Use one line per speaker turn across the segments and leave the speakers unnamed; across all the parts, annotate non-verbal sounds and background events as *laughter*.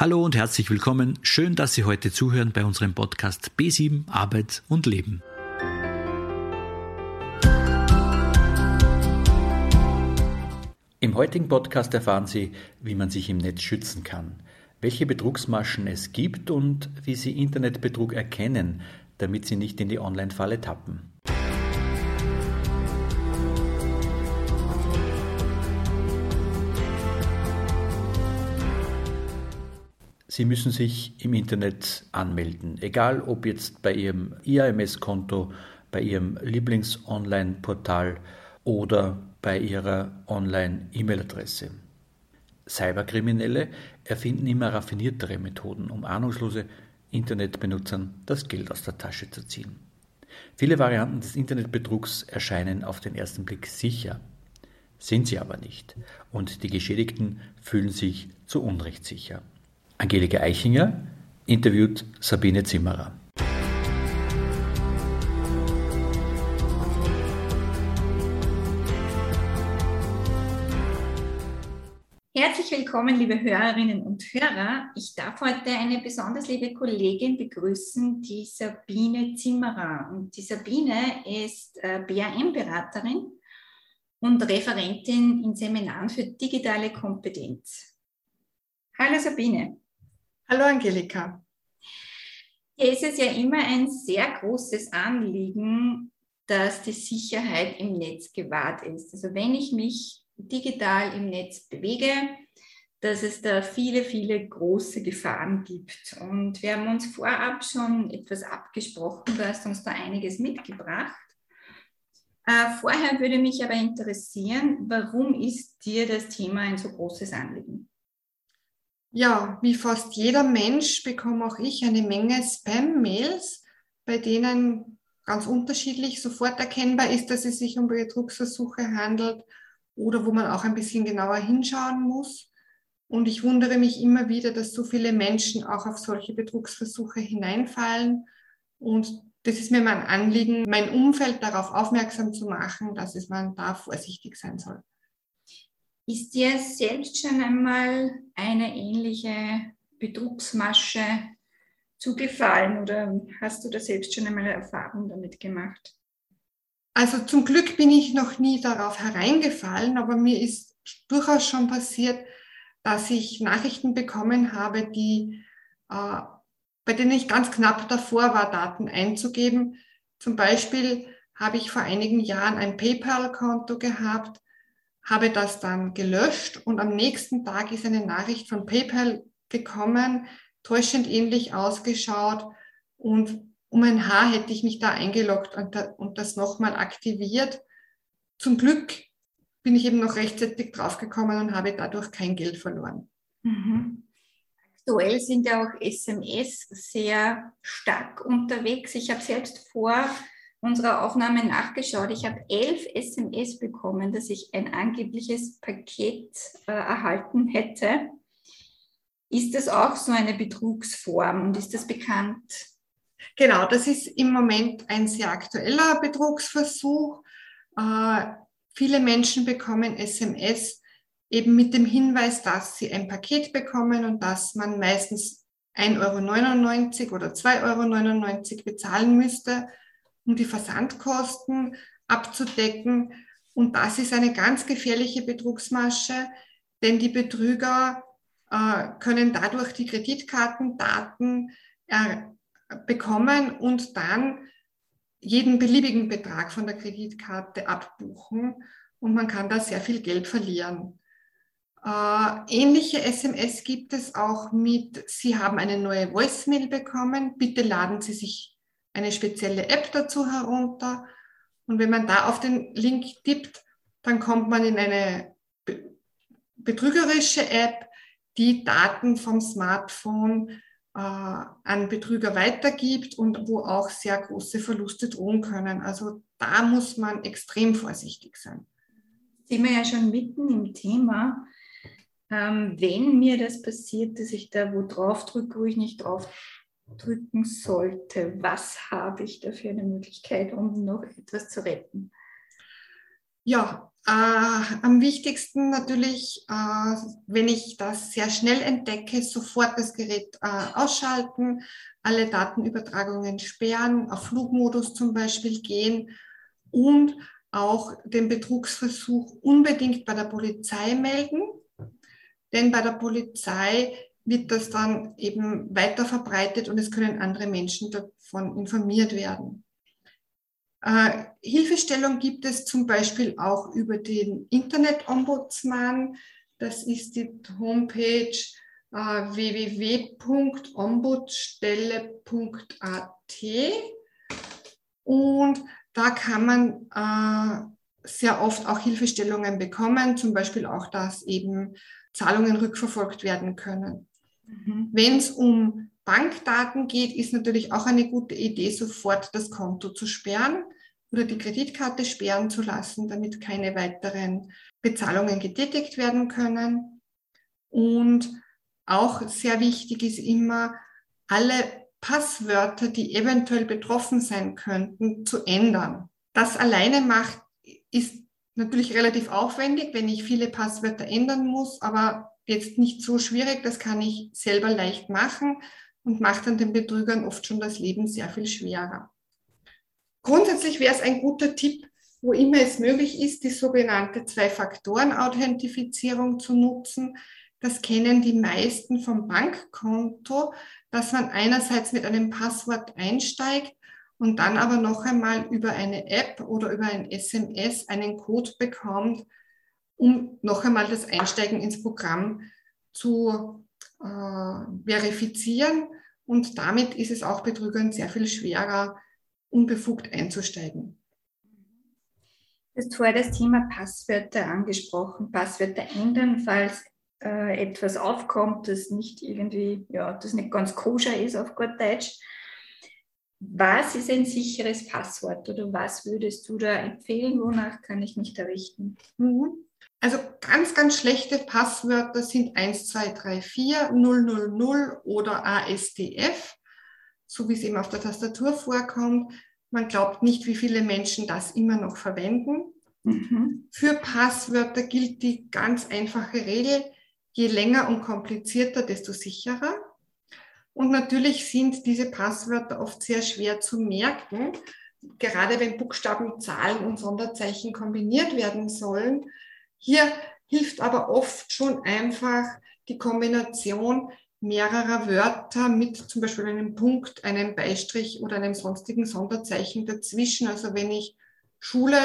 Hallo und herzlich willkommen. Schön, dass Sie heute zuhören bei unserem Podcast B7 Arbeit und Leben. Im heutigen Podcast erfahren Sie, wie man sich im Netz schützen kann, welche Betrugsmaschen es gibt und wie Sie Internetbetrug erkennen, damit Sie nicht in die Online-Falle tappen. Sie müssen sich im Internet anmelden, egal ob jetzt bei Ihrem IAMS-Konto, bei Ihrem Lieblings-Online-Portal oder bei Ihrer Online-E-Mail-Adresse. Cyberkriminelle erfinden immer raffiniertere Methoden, um ahnungslose Internetbenutzern das Geld aus der Tasche zu ziehen. Viele Varianten des Internetbetrugs erscheinen auf den ersten Blick sicher, sind sie aber nicht, und die Geschädigten fühlen sich zu Unrecht sicher. Angelika Eichinger interviewt Sabine Zimmerer.
Herzlich willkommen, liebe Hörerinnen und Hörer. Ich darf heute eine besonders liebe Kollegin begrüßen, die Sabine Zimmerer. Und die Sabine ist äh, BAM-Beraterin und Referentin in Seminaren für digitale Kompetenz. Hallo Sabine.
Hallo Angelika.
Hier ist es ja immer ein sehr großes Anliegen, dass die Sicherheit im Netz gewahrt ist. Also wenn ich mich digital im Netz bewege, dass es da viele, viele große Gefahren gibt. Und wir haben uns vorab schon etwas abgesprochen, du hast uns da einiges mitgebracht. Äh, vorher würde mich aber interessieren, warum ist dir das Thema ein so großes Anliegen?
Ja, wie fast jeder Mensch bekomme auch ich eine Menge Spam-Mails, bei denen ganz unterschiedlich sofort erkennbar ist, dass es sich um Betrugsversuche handelt oder wo man auch ein bisschen genauer hinschauen muss. Und ich wundere mich immer wieder, dass so viele Menschen auch auf solche Betrugsversuche hineinfallen. Und das ist mir mein Anliegen, mein Umfeld darauf aufmerksam zu machen, dass es man da vorsichtig sein soll.
Ist dir selbst schon einmal eine ähnliche Betrugsmasche zugefallen oder hast du da selbst schon einmal Erfahrung damit gemacht?
Also zum Glück bin ich noch nie darauf hereingefallen, aber mir ist durchaus schon passiert, dass ich Nachrichten bekommen habe, die, äh, bei denen ich ganz knapp davor war, Daten einzugeben. Zum Beispiel habe ich vor einigen Jahren ein PayPal-Konto gehabt, habe das dann gelöscht und am nächsten Tag ist eine Nachricht von PayPal gekommen, täuschend ähnlich ausgeschaut und um ein Haar hätte ich mich da eingeloggt und, und das nochmal aktiviert. Zum Glück bin ich eben noch rechtzeitig draufgekommen und habe dadurch kein Geld verloren.
Mhm. Aktuell sind ja auch SMS sehr stark unterwegs. Ich habe selbst vor unserer Aufnahme nachgeschaut. Ich habe elf SMS bekommen, dass ich ein angebliches Paket äh, erhalten hätte. Ist das auch so eine Betrugsform und ist das bekannt?
Genau, das ist im Moment ein sehr aktueller Betrugsversuch. Äh, viele Menschen bekommen SMS eben mit dem Hinweis, dass sie ein Paket bekommen und dass man meistens 1,99 Euro oder 2,99 Euro bezahlen müsste um die Versandkosten abzudecken. Und das ist eine ganz gefährliche Betrugsmasche, denn die Betrüger äh, können dadurch die Kreditkartendaten äh, bekommen und dann jeden beliebigen Betrag von der Kreditkarte abbuchen und man kann da sehr viel Geld verlieren. Äh, ähnliche SMS gibt es auch mit, Sie haben eine neue Voicemail bekommen, bitte laden Sie sich eine spezielle App dazu herunter. Und wenn man da auf den Link tippt, dann kommt man in eine betrügerische App, die Daten vom Smartphone äh, an Betrüger weitergibt und wo auch sehr große Verluste drohen können. Also da muss man extrem vorsichtig sein.
Sind wir ja schon mitten im Thema. Ähm, wenn mir das passiert, dass ich da wo drauf drücke, wo ich nicht drauf drücken sollte, was habe ich da für eine Möglichkeit, um noch etwas zu retten?
Ja, Äh, am wichtigsten natürlich, äh, wenn ich das sehr schnell entdecke, sofort das Gerät äh, ausschalten, alle Datenübertragungen sperren, auf Flugmodus zum Beispiel gehen und auch den Betrugsversuch unbedingt bei der Polizei melden. Denn bei der Polizei wird das dann eben weiter verbreitet und es können andere Menschen davon informiert werden. Äh, Hilfestellung gibt es zum Beispiel auch über den Internet-Ombudsmann. Das ist die Homepage äh, www.ombudsstelle.at. Und da kann man äh, sehr oft auch Hilfestellungen bekommen, zum Beispiel auch, dass eben Zahlungen rückverfolgt werden können. Mhm. Wenn es um Bankdaten geht, ist natürlich auch eine gute Idee, sofort das Konto zu sperren oder die Kreditkarte sperren zu lassen, damit keine weiteren Bezahlungen getätigt werden können. Und auch sehr wichtig ist immer, alle Passwörter, die eventuell betroffen sein könnten, zu ändern. Das alleine macht, ist natürlich relativ aufwendig, wenn ich viele Passwörter ändern muss, aber jetzt nicht so schwierig. Das kann ich selber leicht machen und macht dann den Betrügern oft schon das Leben sehr viel schwerer. Grundsätzlich wäre es ein guter Tipp, wo immer es möglich ist, die sogenannte Zwei-Faktoren-Authentifizierung zu nutzen. Das kennen die meisten vom Bankkonto, dass man einerseits mit einem Passwort einsteigt und dann aber noch einmal über eine App oder über ein SMS einen Code bekommt, um noch einmal das Einsteigen ins Programm zu äh, verifizieren. Und damit ist es auch Betrügern sehr viel schwerer, unbefugt einzusteigen.
Du hast vorher das Thema Passwörter angesprochen, Passwörter ändern, falls äh, etwas aufkommt, das nicht irgendwie, ja, das nicht ganz koscher ist auf gut Deutsch. Was ist ein sicheres Passwort oder was würdest du da empfehlen? Wonach kann ich mich da richten?
Mhm. Also ganz, ganz schlechte Passwörter sind 1234, 000 oder ASDF, so wie es eben auf der Tastatur vorkommt. Man glaubt nicht, wie viele Menschen das immer noch verwenden. Mhm. Für Passwörter gilt die ganz einfache Regel, je länger und komplizierter, desto sicherer. Und natürlich sind diese Passwörter oft sehr schwer zu merken, gerade wenn Buchstaben, Zahlen und Sonderzeichen kombiniert werden sollen. Hier hilft aber oft schon einfach die Kombination mehrerer Wörter mit zum Beispiel einem Punkt, einem Beistrich oder einem sonstigen Sonderzeichen dazwischen. Also wenn ich Schule,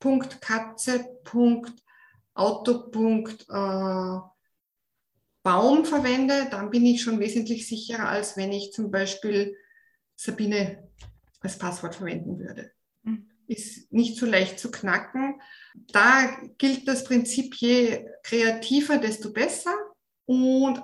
Punkt, Katze, Punkt, Auto, Punkt, äh, Baum verwende, dann bin ich schon wesentlich sicherer, als wenn ich zum Beispiel Sabine als Passwort verwenden würde. Mhm. Ist nicht so leicht zu knacken. Da gilt das Prinzip, je kreativer, desto besser. Und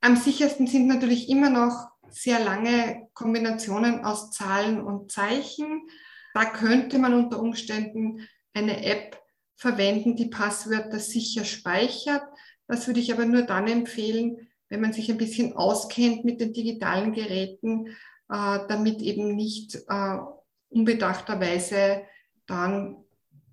am sichersten sind natürlich immer noch sehr lange Kombinationen aus Zahlen und Zeichen. Da könnte man unter Umständen eine App verwenden, die Passwörter sicher speichert. Das würde ich aber nur dann empfehlen, wenn man sich ein bisschen auskennt mit den digitalen Geräten, äh, damit eben nicht äh, unbedachterweise dann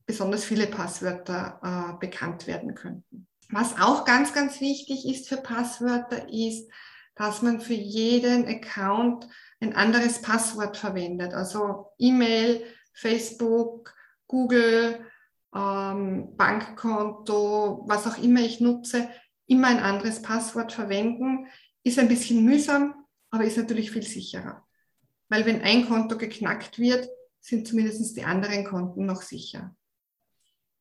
besonders viele Passwörter äh, bekannt werden könnten. Was auch ganz, ganz wichtig ist für Passwörter ist, dass man für jeden Account ein anderes Passwort verwendet. Also E-Mail, Facebook, Google, ähm, Bankkonto, was auch immer ich nutze, immer ein anderes Passwort verwenden. Ist ein bisschen mühsam, aber ist natürlich viel sicherer. Weil wenn ein Konto geknackt wird, sind zumindest die anderen Konten noch sicher.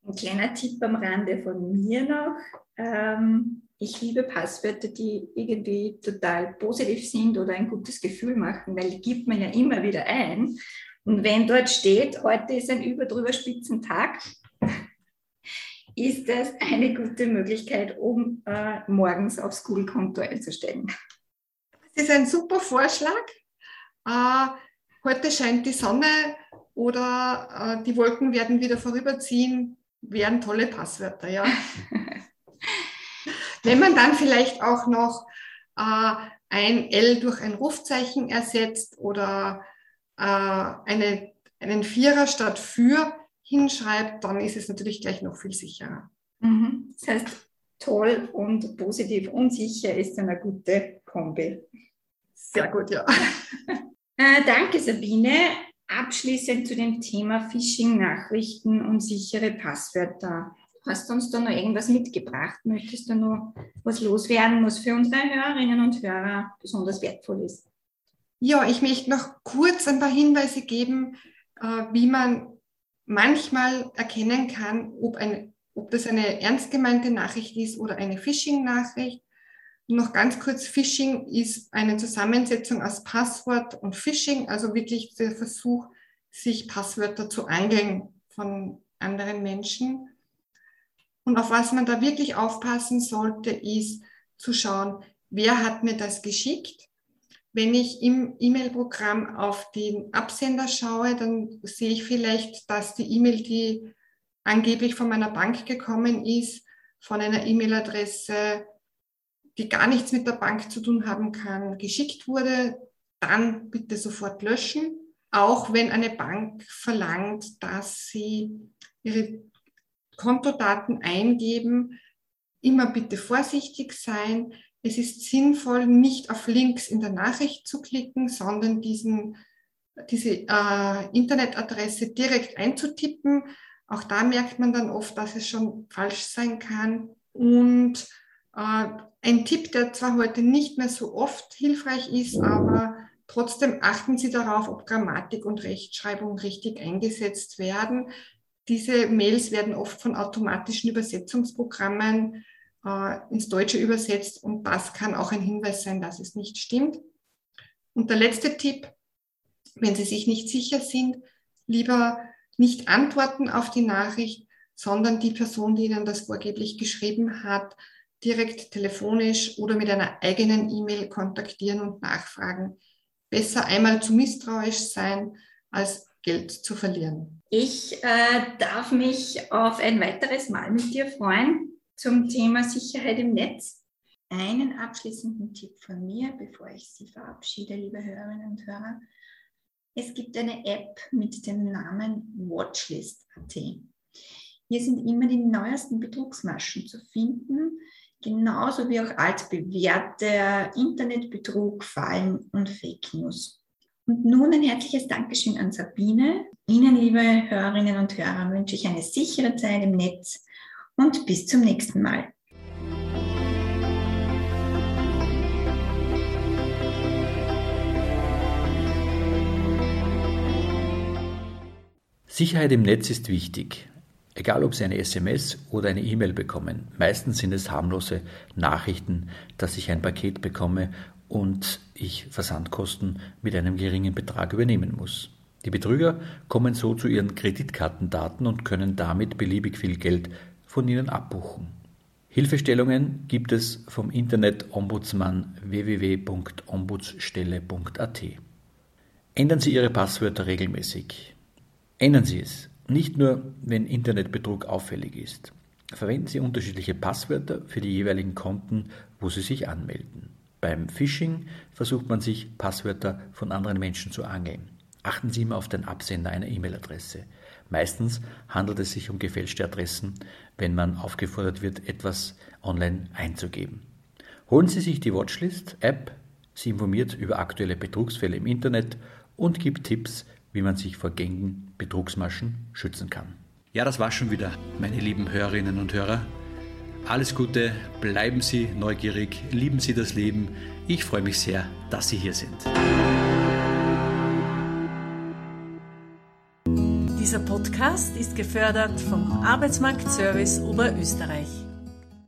Ein kleiner Tipp am Rande von mir noch. Ähm, ich liebe Passwörter, die irgendwie total positiv sind oder ein gutes Gefühl machen, weil die gibt man ja immer wieder ein. Und wenn dort steht, heute ist ein überdrüber spitzen Tag, *laughs* ist das eine gute Möglichkeit, um äh, morgens aufs Google-Konto einzustellen.
Das ist ein super Vorschlag. Äh, heute scheint die Sonne oder äh, die Wolken werden wieder vorüberziehen wären tolle Passwörter, ja. *laughs* Wenn man dann vielleicht auch noch äh, ein L durch ein Rufzeichen ersetzt oder äh, eine, einen Vierer statt für, hinschreibt, dann ist es natürlich gleich noch viel sicherer.
Mhm. Das heißt, toll und positiv und sicher ist eine gute Kombi.
Sehr gut, ja. *laughs*
Äh, danke, Sabine. Abschließend zu dem Thema Phishing-Nachrichten und sichere Passwörter. Hast du uns da noch irgendwas mitgebracht? Möchtest du noch was loswerden, was für unsere Hörerinnen und Hörer besonders wertvoll ist?
Ja, ich möchte noch kurz ein paar Hinweise geben, äh, wie man manchmal erkennen kann, ob, eine, ob das eine ernst gemeinte Nachricht ist oder eine Phishing-Nachricht. Noch ganz kurz, Phishing ist eine Zusammensetzung aus Passwort und Phishing, also wirklich der Versuch, sich Passwörter zu angeln von anderen Menschen. Und auf was man da wirklich aufpassen sollte, ist zu schauen, wer hat mir das geschickt? Wenn ich im E-Mail-Programm auf den Absender schaue, dann sehe ich vielleicht, dass die E-Mail, die angeblich von meiner Bank gekommen ist, von einer E-Mail-Adresse, die gar nichts mit der Bank zu tun haben kann, geschickt wurde, dann bitte sofort löschen. Auch wenn eine Bank verlangt, dass sie ihre Kontodaten eingeben, immer bitte vorsichtig sein. Es ist sinnvoll, nicht auf Links in der Nachricht zu klicken, sondern diesen, diese äh, Internetadresse direkt einzutippen. Auch da merkt man dann oft, dass es schon falsch sein kann. Und ein Tipp, der zwar heute nicht mehr so oft hilfreich ist, aber trotzdem achten Sie darauf, ob Grammatik und Rechtschreibung richtig eingesetzt werden. Diese Mails werden oft von automatischen Übersetzungsprogrammen äh, ins Deutsche übersetzt und das kann auch ein Hinweis sein, dass es nicht stimmt. Und der letzte Tipp, wenn Sie sich nicht sicher sind, lieber nicht antworten auf die Nachricht, sondern die Person, die Ihnen das vorgeblich geschrieben hat, direkt telefonisch oder mit einer eigenen E-Mail kontaktieren und nachfragen. Besser einmal zu misstrauisch sein, als Geld zu verlieren.
Ich äh, darf mich auf ein weiteres Mal mit dir freuen zum Thema Sicherheit im Netz. Einen abschließenden Tipp von mir, bevor ich Sie verabschiede, liebe Hörerinnen und Hörer. Es gibt eine App mit dem Namen Watchlist.at. Hier sind immer die neuesten Betrugsmaschen zu finden, genauso wie auch altbewährte Internetbetrug, Fallen und Fake News. Und nun ein herzliches Dankeschön an Sabine. Ihnen, liebe Hörerinnen und Hörer, wünsche ich eine sichere Zeit im Netz und bis zum nächsten Mal.
Sicherheit im Netz ist wichtig. Egal, ob Sie eine SMS oder eine E-Mail bekommen. Meistens sind es harmlose Nachrichten, dass ich ein Paket bekomme und ich Versandkosten mit einem geringen Betrag übernehmen muss. Die Betrüger kommen so zu ihren Kreditkartendaten und können damit beliebig viel Geld von ihnen abbuchen. Hilfestellungen gibt es vom Internet-Ombudsmann www.ombudsstelle.at. Ändern Sie Ihre Passwörter regelmäßig. Ändern Sie es, nicht nur, wenn Internetbetrug auffällig ist. Verwenden Sie unterschiedliche Passwörter für die jeweiligen Konten, wo Sie sich anmelden. Beim Phishing versucht man sich Passwörter von anderen Menschen zu angeln. Achten Sie immer auf den Absender einer E-Mail-Adresse. Meistens handelt es sich um gefälschte Adressen, wenn man aufgefordert wird, etwas online einzugeben. Holen Sie sich die Watchlist-App. Sie informiert über aktuelle Betrugsfälle im Internet und gibt Tipps, wie man sich vor gängigen Betrugsmaschen schützen kann. Ja, das war schon wieder, meine lieben Hörerinnen und Hörer. Alles Gute, bleiben Sie neugierig, lieben Sie das Leben. Ich freue mich sehr, dass Sie hier sind.
Dieser Podcast ist gefördert vom Arbeitsmarktservice Oberösterreich.